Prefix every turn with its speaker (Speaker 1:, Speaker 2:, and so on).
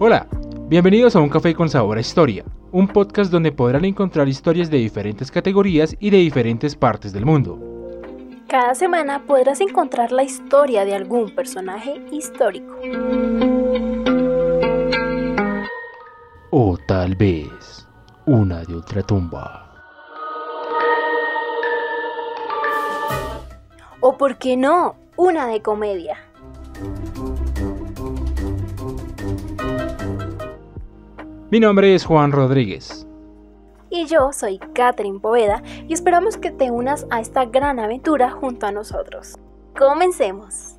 Speaker 1: Hola, bienvenidos a Un Café con Sabor a Historia, un podcast donde podrán encontrar historias de diferentes categorías y de diferentes partes del mundo.
Speaker 2: Cada semana podrás encontrar la historia de algún personaje histórico.
Speaker 1: O tal vez una de ultratumba.
Speaker 2: O por qué no, una de comedia.
Speaker 1: Mi nombre es Juan Rodríguez.
Speaker 2: Y yo soy Catherine Poveda y esperamos que te unas a esta gran aventura junto a nosotros. Comencemos.